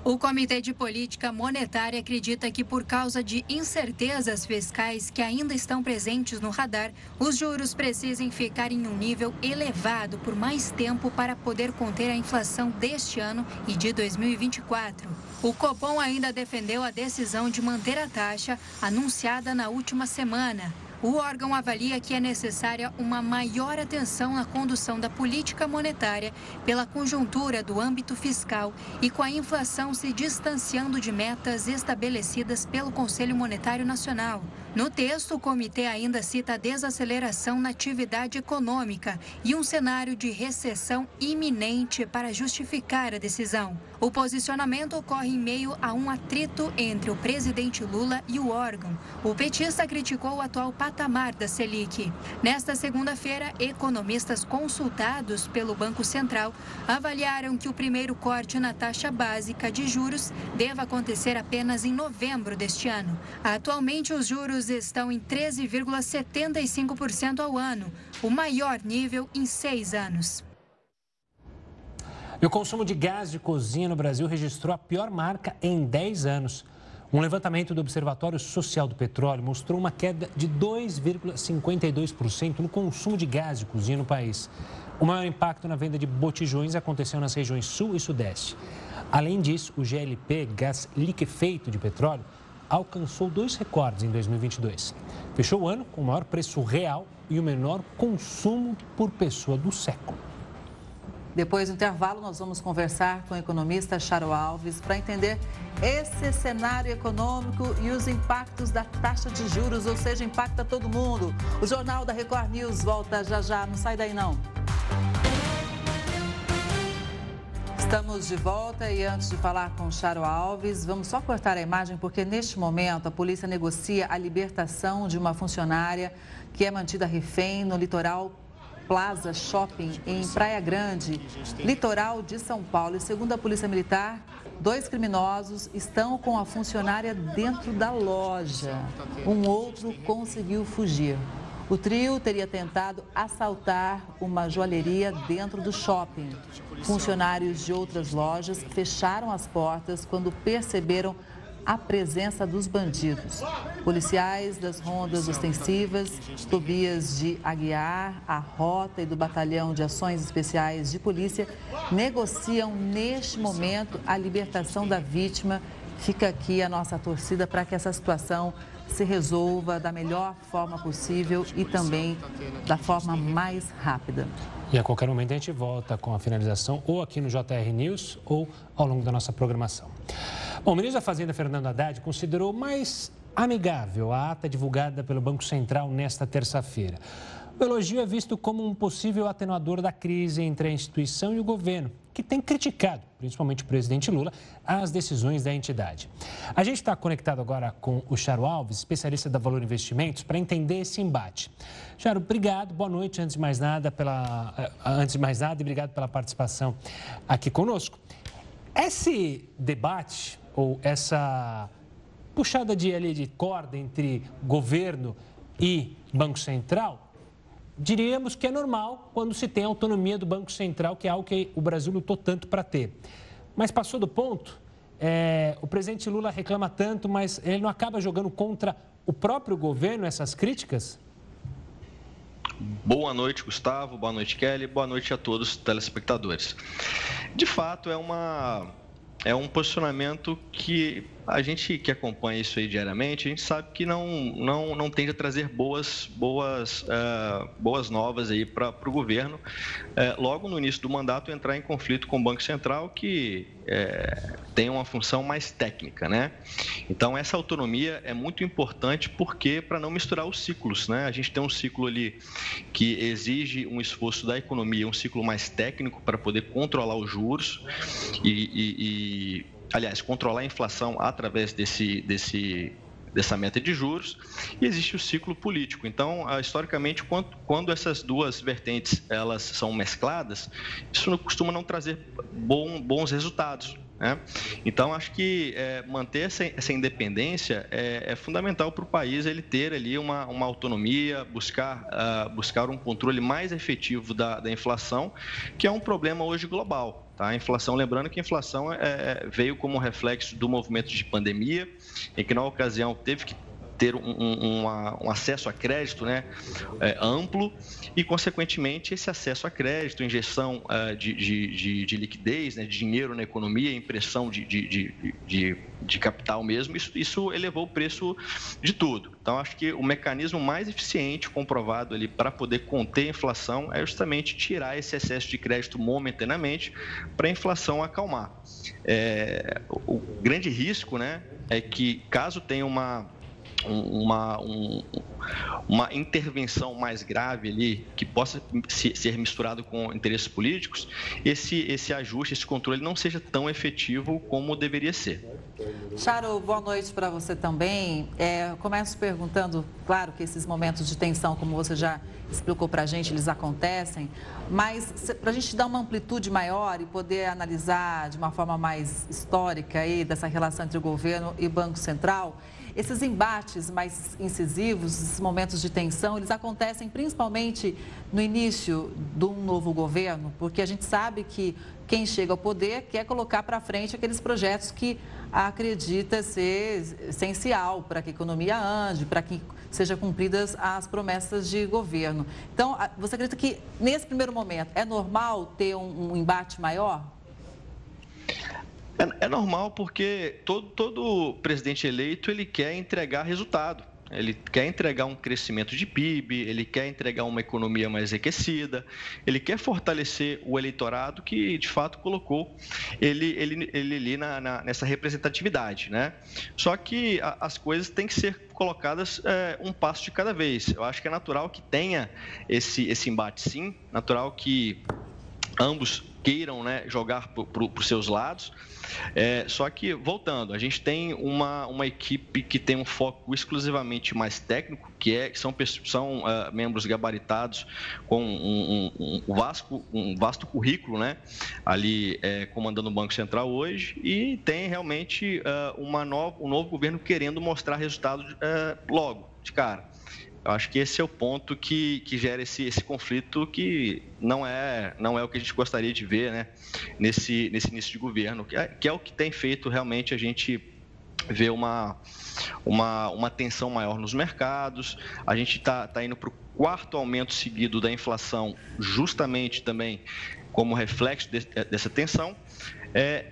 O Comitê de Política Monetária acredita que, por causa de incertezas fiscais que ainda estão presentes no radar, os juros precisem ficar em um nível elevado por mais tempo para poder conter a inflação deste ano e de 2024. O Copom ainda defendeu a decisão de manter a taxa anunciada na última semana. O órgão avalia que é necessária uma maior atenção na condução da política monetária pela conjuntura do âmbito fiscal e com a inflação se distanciando de metas estabelecidas pelo Conselho Monetário Nacional. No texto, o comitê ainda cita a desaceleração na atividade econômica e um cenário de recessão iminente para justificar a decisão. O posicionamento ocorre em meio a um atrito entre o presidente Lula e o órgão. O petista criticou o atual patamar da Selic. Nesta segunda-feira, economistas consultados pelo Banco Central avaliaram que o primeiro corte na taxa básica de juros deva acontecer apenas em novembro deste ano. Atualmente, os juros estão em 13,75% ao ano, o maior nível em seis anos. E o consumo de gás de cozinha no Brasil registrou a pior marca em 10 anos. Um levantamento do Observatório Social do Petróleo mostrou uma queda de 2,52% no consumo de gás de cozinha no país. O maior impacto na venda de botijões aconteceu nas regiões Sul e Sudeste. Além disso, o GLP, gás liquefeito de petróleo, alcançou dois recordes em 2022. Fechou o ano com o maior preço real e o menor consumo por pessoa do século. Depois do intervalo, nós vamos conversar com o economista Charo Alves para entender esse cenário econômico e os impactos da taxa de juros, ou seja, impacta todo mundo. O Jornal da Record News volta já já, não sai daí não. Estamos de volta e antes de falar com Charo Alves, vamos só cortar a imagem porque neste momento a polícia negocia a libertação de uma funcionária que é mantida refém no litoral Plaza Shopping em Praia Grande, litoral de São Paulo. E segundo a Polícia Militar, dois criminosos estão com a funcionária dentro da loja. Um outro conseguiu fugir. O trio teria tentado assaltar uma joalheria dentro do shopping. Funcionários de outras lojas fecharam as portas quando perceberam a presença dos bandidos. Policiais das rondas ostensivas, Tobias de Aguiar, a Rota e do Batalhão de Ações Especiais de Polícia negociam neste momento a libertação da vítima. Fica aqui a nossa torcida para que essa situação se resolva da melhor forma possível e também da forma mais rápida. E a qualquer momento a gente volta com a finalização ou aqui no JR News ou ao longo da nossa programação. Bom, o ministro da Fazenda, Fernando Haddad, considerou mais amigável a ata divulgada pelo Banco Central nesta terça-feira. O elogio é visto como um possível atenuador da crise entre a instituição e o governo, que tem criticado, principalmente o presidente Lula, as decisões da entidade. A gente está conectado agora com o Charo Alves, especialista da Valor Investimentos, para entender esse embate. Charo, obrigado, boa noite, antes de mais nada, pela, eh, antes de mais nada e obrigado pela participação aqui conosco. Esse debate, ou essa puxada de, ali, de corda entre governo e Banco Central, diríamos que é normal quando se tem a autonomia do Banco Central, que é algo que o Brasil lutou tanto para ter. Mas passou do ponto, é, o presidente Lula reclama tanto, mas ele não acaba jogando contra o próprio governo essas críticas? Boa noite, Gustavo. Boa noite, Kelly. Boa noite a todos os telespectadores. De fato, é uma é um posicionamento que a gente que acompanha isso aí diariamente, a gente sabe que não, não, não tende a trazer boas, boas, uh, boas novas aí para o governo. Uh, logo no início do mandato, entrar em conflito com o Banco Central, que uh, tem uma função mais técnica, né? Então, essa autonomia é muito importante porque para não misturar os ciclos, né? A gente tem um ciclo ali que exige um esforço da economia, um ciclo mais técnico para poder controlar os juros e, e, e aliás, controlar a inflação através desse, desse, dessa meta de juros e existe o ciclo político. Então, ah, historicamente, quando, essas duas vertentes elas são mescladas, isso costuma não trazer bons resultados. Né? Então, acho que é, manter essa, essa independência é, é fundamental para o país ele ter ali uma, uma autonomia, buscar, uh, buscar um controle mais efetivo da, da inflação, que é um problema hoje global. Tá? A inflação, lembrando que a inflação é, é veio como reflexo do movimento de pandemia, em que na ocasião teve que ter um, um, um, acesso a crédito né, é, amplo e, consequentemente, esse acesso a crédito, injeção de, de, de, de, liquidez, né, de dinheiro na economia, impressão de, de, de capital mesmo, isso, isso elevou o preço de tudo. Então, acho que o mecanismo mais eficiente comprovado ali para poder conter a inflação é justamente tirar esse excesso de crédito momentaneamente para a inflação acalmar. É, o grande risco né, é que, caso tenha uma uma, um, uma intervenção mais grave ali, que possa ser misturado com interesses políticos, esse, esse ajuste, esse controle não seja tão efetivo como deveria ser. Charo, boa noite para você também. É, começo perguntando, claro que esses momentos de tensão, como você já explicou para a gente, eles acontecem, mas para a gente dar uma amplitude maior e poder analisar de uma forma mais histórica aí dessa relação entre o governo e o Banco Central, esses embates mais incisivos, esses momentos de tensão, eles acontecem principalmente no início de um novo governo, porque a gente sabe que quem chega ao poder quer colocar para frente aqueles projetos que acredita ser essencial para que a economia ande, para que sejam cumpridas as promessas de governo. Então, você acredita que nesse primeiro momento é normal ter um, um embate maior? É, é normal porque todo, todo presidente eleito ele quer entregar resultado. Ele quer entregar um crescimento de PIB, ele quer entregar uma economia mais aquecida, ele quer fortalecer o eleitorado que, de fato, colocou ele, ele, ele ali na, na, nessa representatividade. Né? Só que a, as coisas têm que ser colocadas é, um passo de cada vez. Eu acho que é natural que tenha esse, esse embate, sim, natural que ambos queiram né, jogar para os seus lados. É, só que, voltando, a gente tem uma, uma equipe que tem um foco exclusivamente mais técnico, que, é, que são, são uh, membros gabaritados com um, um, um, vasto, um vasto currículo né, ali é, comandando o Banco Central hoje, e tem realmente uh, uma no, um novo governo querendo mostrar resultados uh, logo, de cara. Eu acho que esse é o ponto que, que gera esse, esse conflito que não é, não é o que a gente gostaria de ver né, nesse, nesse início de governo, que é, que é o que tem feito realmente a gente ver uma, uma, uma tensão maior nos mercados. A gente está tá indo para o quarto aumento seguido da inflação, justamente também como reflexo de, dessa tensão. É,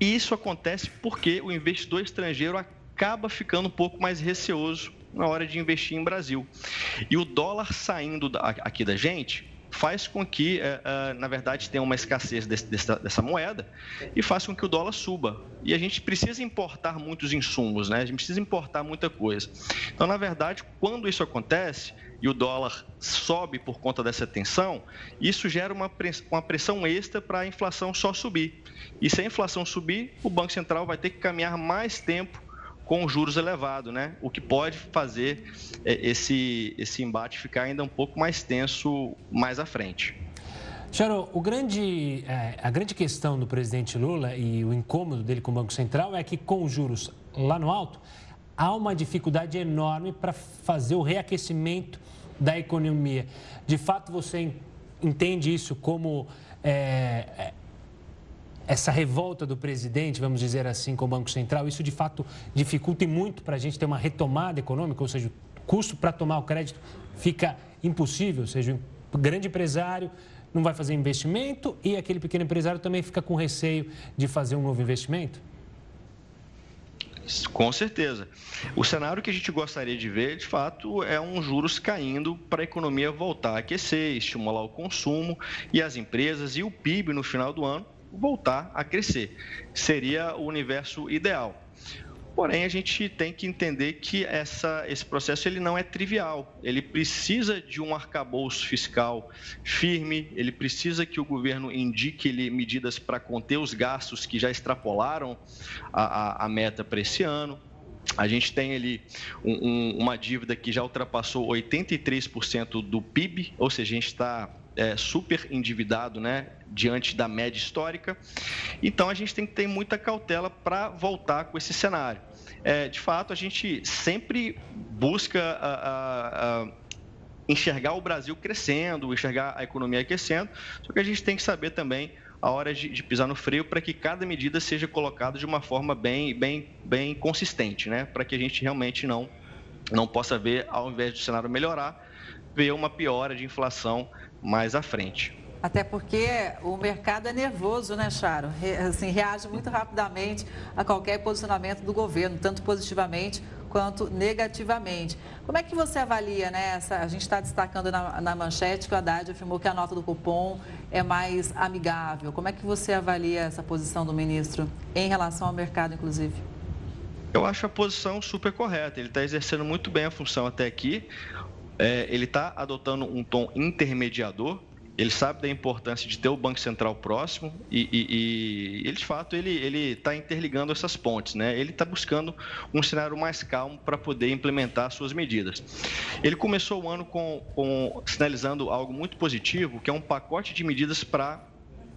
e isso acontece porque o investidor estrangeiro acaba ficando um pouco mais receoso na hora de investir em Brasil. E o dólar saindo aqui da gente faz com que, eh, eh, na verdade, tenha uma escassez dessa moeda e faz com que o dólar suba. E a gente precisa importar muitos insumos, né? A gente precisa importar muita coisa. Então, na verdade, quando isso acontece e o dólar sobe por conta dessa tensão, isso gera uma pressão extra para a inflação só subir. E se a inflação subir, o Banco Central vai ter que caminhar mais tempo com juros elevados, né? O que pode fazer é, esse, esse embate ficar ainda um pouco mais tenso mais à frente. Charo, grande, é, a grande questão do presidente Lula e o incômodo dele com o Banco Central é que, com os juros lá no alto, há uma dificuldade enorme para fazer o reaquecimento da economia. De fato, você entende isso como é, é essa revolta do presidente, vamos dizer assim, com o Banco Central, isso de fato dificulta muito para a gente ter uma retomada econômica, ou seja, o custo para tomar o crédito fica impossível, ou seja, o grande empresário não vai fazer investimento e aquele pequeno empresário também fica com receio de fazer um novo investimento? Com certeza. O cenário que a gente gostaria de ver, de fato, é um juros caindo para a economia voltar a aquecer, estimular o consumo e as empresas e o PIB no final do ano voltar a crescer. Seria o universo ideal. Porém, a gente tem que entender que essa, esse processo ele não é trivial. Ele precisa de um arcabouço fiscal firme, ele precisa que o governo indique ele, medidas para conter os gastos que já extrapolaram a, a, a meta para esse ano. A gente tem ali um, um, uma dívida que já ultrapassou 83% do PIB, ou seja, a gente está é, super endividado, né, diante da média histórica. Então a gente tem que ter muita cautela para voltar com esse cenário. É, de fato, a gente sempre busca a, a, a enxergar o Brasil crescendo, enxergar a economia aquecendo, só que a gente tem que saber também a hora de, de pisar no freio para que cada medida seja colocada de uma forma bem, bem, bem consistente, né? para que a gente realmente não, não possa ver, ao invés do cenário melhorar, ver uma piora de inflação mais à frente. Até porque o mercado é nervoso, né, Charo? Re, assim, reage muito rapidamente a qualquer posicionamento do governo, tanto positivamente quanto negativamente. Como é que você avalia, né? Essa, a gente está destacando na, na, manchete que o Haddad afirmou que a nota do cupom é mais amigável. Como é que você avalia essa posição do ministro em relação ao mercado, inclusive? Eu acho a posição super correta. Ele está exercendo muito bem a função até aqui. É, ele está adotando um tom intermediador. Ele sabe da importância de ter o Banco Central próximo e, e, e ele, de fato, ele está interligando essas pontes. Né? Ele está buscando um cenário mais calmo para poder implementar suas medidas. Ele começou o ano com, com, sinalizando algo muito positivo, que é um pacote de medidas para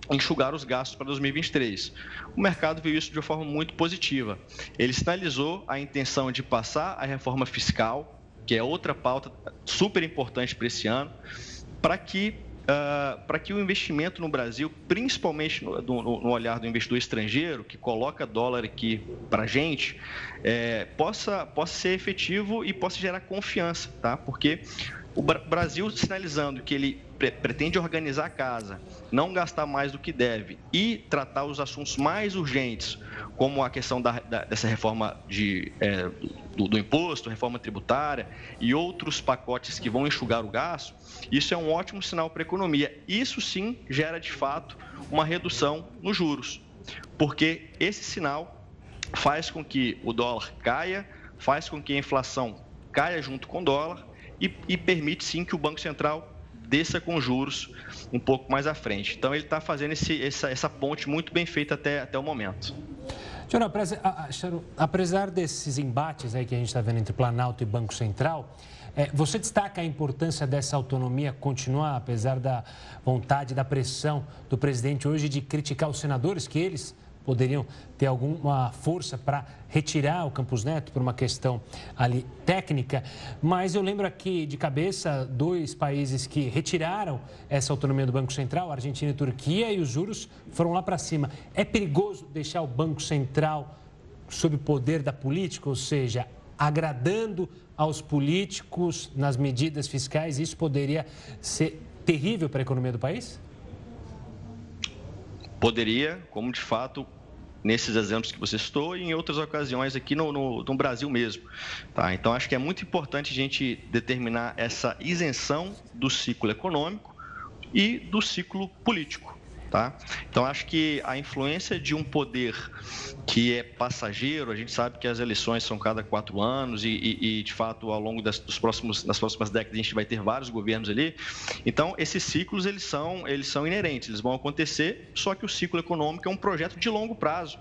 enxugar os gastos para 2023. O mercado viu isso de uma forma muito positiva. Ele sinalizou a intenção de passar a reforma fiscal que é outra pauta super importante para esse ano, para que Uh, para que o investimento no Brasil, principalmente no, no, no, olhar do investidor estrangeiro, que coloca dólar aqui para a gente, é, possa, possa ser efetivo e possa gerar confiança, tá? Porque o Brasil sinalizando que ele pretende organizar a casa, não gastar mais do que deve e tratar os assuntos mais urgentes, como a questão da, da, dessa reforma de, é, do, do, imposto, reforma tributária e outros pacotes que vão enxugar o gasto, isso é um ótimo sinal para a economia. Isso sim gera de fato uma redução nos juros, porque esse sinal faz com que o dólar caia, faz com que a inflação caia junto com o dólar e, e permite sim que o Banco Central desça com juros um pouco mais à frente. Então, ele está fazendo esse, essa, essa ponte muito bem feita até, até o momento. Senhor, apesar desses embates aí que a gente está vendo entre Planalto e Banco Central, é, você destaca a importância dessa autonomia continuar, apesar da vontade, da pressão do presidente hoje de criticar os senadores, que eles poderiam ter alguma força para retirar o Campos Neto por uma questão ali técnica, mas eu lembro aqui de cabeça dois países que retiraram essa autonomia do Banco Central, Argentina e Turquia, e os juros foram lá para cima. É perigoso deixar o Banco Central sob o poder da política, ou seja, agradando aos políticos nas medidas fiscais, isso poderia ser terrível para a economia do país? Poderia, como de fato nesses exemplos que você citou e em outras ocasiões aqui no, no, no, Brasil mesmo. Tá? Então, acho que é muito importante a gente determinar essa isenção do ciclo econômico e do ciclo político. Tá? Então, acho que a influência de um poder que é passageiro, a gente sabe que as eleições são cada quatro anos e, e, e de fato, ao longo das, dos próximos, das próximas décadas, a gente vai ter vários governos ali. Então, esses ciclos, eles são, eles são inerentes, eles vão acontecer, só que o ciclo econômico é um projeto de longo prazo.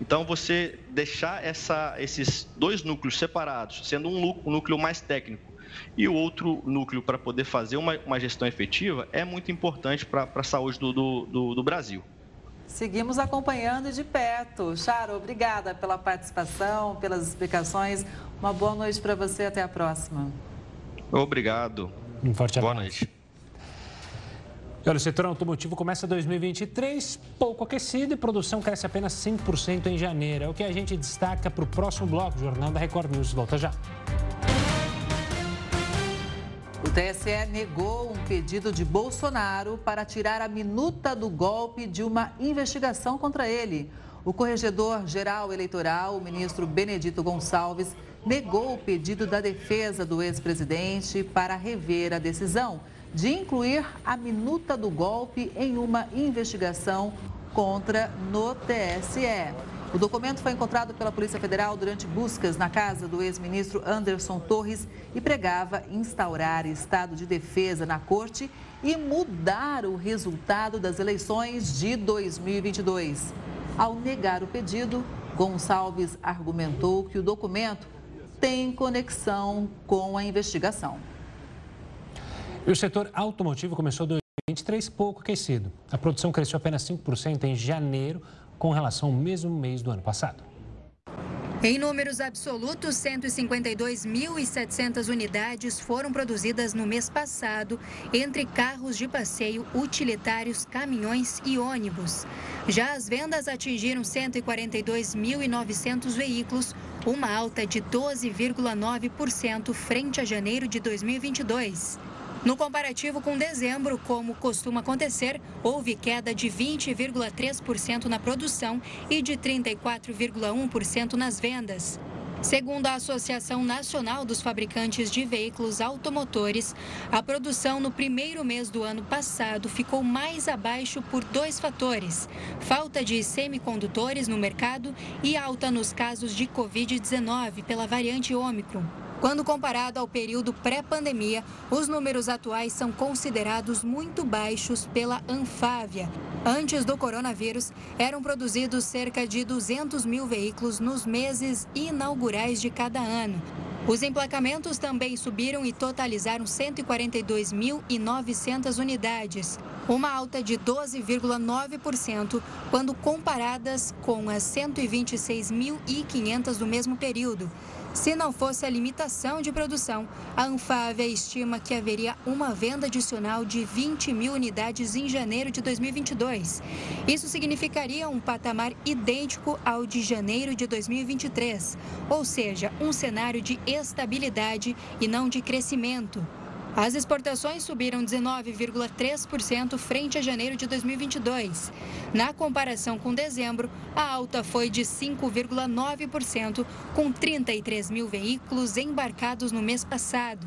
Então, você deixar essa, esses dois núcleos separados, sendo um núcleo mais técnico e o outro núcleo para poder fazer uma, uma, gestão efetiva é muito importante para a saúde do, do, do, Brasil. Seguimos acompanhando de perto. Charo, obrigada pela participação, pelas explicações. Uma boa noite para você. Até a próxima. Obrigado. Um forte abraço. Boa noite. E olha, o setor automotivo começa 2023 pouco aquecido e produção cresce apenas 5% em janeiro. É o que a gente destaca para o próximo bloco, Jornal da Record News. Volta já. O TSE negou um pedido de Bolsonaro para tirar a minuta do golpe de uma investigação contra ele. O corregedor-geral eleitoral, o ministro Benedito Gonçalves, negou o pedido da defesa do ex-presidente para rever a decisão de incluir a minuta do golpe em uma investigação contra no TSE. O documento foi encontrado pela Polícia Federal durante buscas na casa do ex-ministro Anderson Torres e pregava instaurar estado de defesa na corte e mudar o resultado das eleições de 2022. Ao negar o pedido, Gonçalves argumentou que o documento tem conexão com a investigação. E o setor automotivo começou 2023 pouco aquecido. A produção cresceu apenas 5% em janeiro com relação ao mesmo mês do ano passado. Em números absolutos, 152.700 unidades foram produzidas no mês passado entre carros de passeio, utilitários, caminhões e ônibus. Já as vendas atingiram 142.900 veículos, uma alta de 12,9% frente a janeiro de 2022. No comparativo com dezembro, como costuma acontecer, houve queda de 20,3% na produção e de 34,1% nas vendas. Segundo a Associação Nacional dos Fabricantes de Veículos Automotores, a produção no primeiro mês do ano passado ficou mais abaixo por dois fatores: falta de semicondutores no mercado e alta nos casos de Covid-19 pela variante Ômicron. Quando comparado ao período pré-pandemia, os números atuais são considerados muito baixos pela Anfávia. Antes do coronavírus, eram produzidos cerca de 200 mil veículos nos meses inaugurais de cada ano. Os emplacamentos também subiram e totalizaram 142.900 unidades, uma alta de 12,9% quando comparadas com as 126.500 do mesmo período. Se não fosse a limitação de produção, a Anfávia estima que haveria uma venda adicional de 20 mil unidades em janeiro de 2022. Isso significaria um patamar idêntico ao de janeiro de 2023, ou seja, um cenário de estabilidade e não de crescimento. As exportações subiram 19,3% frente a janeiro de 2022. Na comparação com dezembro, a alta foi de 5,9%, com 33 mil veículos embarcados no mês passado.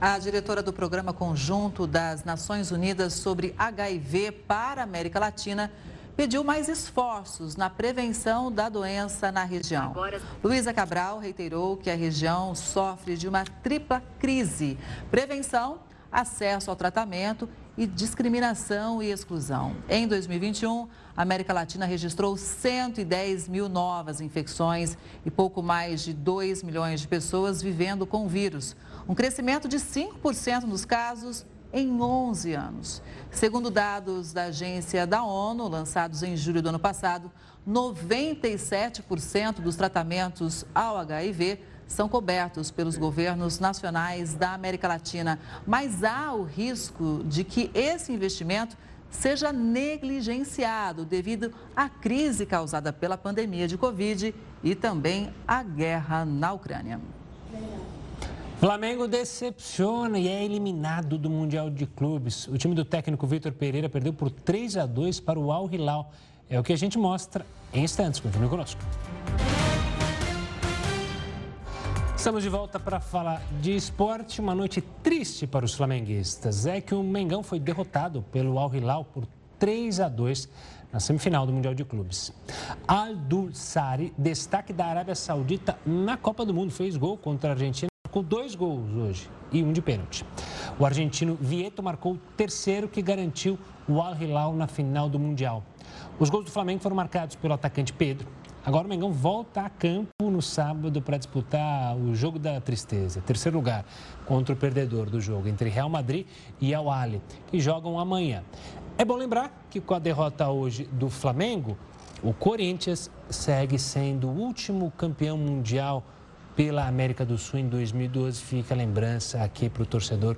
A diretora do Programa Conjunto das Nações Unidas sobre HIV para a América Latina pediu mais esforços na prevenção da doença na região. Luísa Cabral reiterou que a região sofre de uma tripla crise: prevenção, acesso ao tratamento e discriminação e exclusão. Em 2021, a América Latina registrou 110 mil novas infecções e pouco mais de 2 milhões de pessoas vivendo com o vírus, um crescimento de 5% nos casos em 11 anos. Segundo dados da agência da ONU, lançados em julho do ano passado, 97% dos tratamentos ao HIV são cobertos pelos governos nacionais da América Latina, mas há o risco de que esse investimento seja negligenciado devido à crise causada pela pandemia de Covid e também à guerra na Ucrânia. Flamengo decepciona e é eliminado do Mundial de Clubes. O time do técnico Vitor Pereira perdeu por 3 a 2 para o Al Hilal. É o que a gente mostra em instantes. Continue conosco. Estamos de volta para falar de esporte. Uma noite triste para os flamenguistas. É que o Mengão foi derrotado pelo Al Hilal por 3 a 2 na semifinal do Mundial de Clubes. Al Sari, destaque da Arábia Saudita na Copa do Mundo, fez gol contra a Argentina com dois gols hoje e um de pênalti. O argentino Vieto marcou o terceiro que garantiu o Al Hilal na final do Mundial. Os gols do Flamengo foram marcados pelo atacante Pedro, Agora o Mengão volta a campo no sábado para disputar o jogo da tristeza, terceiro lugar, contra o perdedor do jogo entre Real Madrid e Al Ahly, que jogam amanhã. É bom lembrar que com a derrota hoje do Flamengo, o Corinthians segue sendo o último campeão mundial pela América do Sul em 2012. Fica a lembrança aqui para o torcedor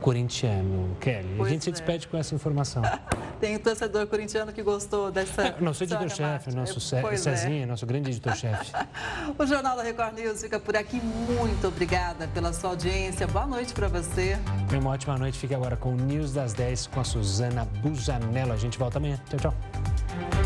corintiano. Kelly, pois a gente é. se despede com essa informação. [laughs] Tem um torcedor corintiano que gostou dessa. É, nosso editor-chefe, nosso é, Cezinha, é. nosso grande editor-chefe. [laughs] o Jornal da Record News fica por aqui. Muito obrigada pela sua audiência. Boa noite para você. Uma ótima noite. Fique agora com o News das 10 com a Suzana Busanello. A gente volta amanhã. Tchau, tchau.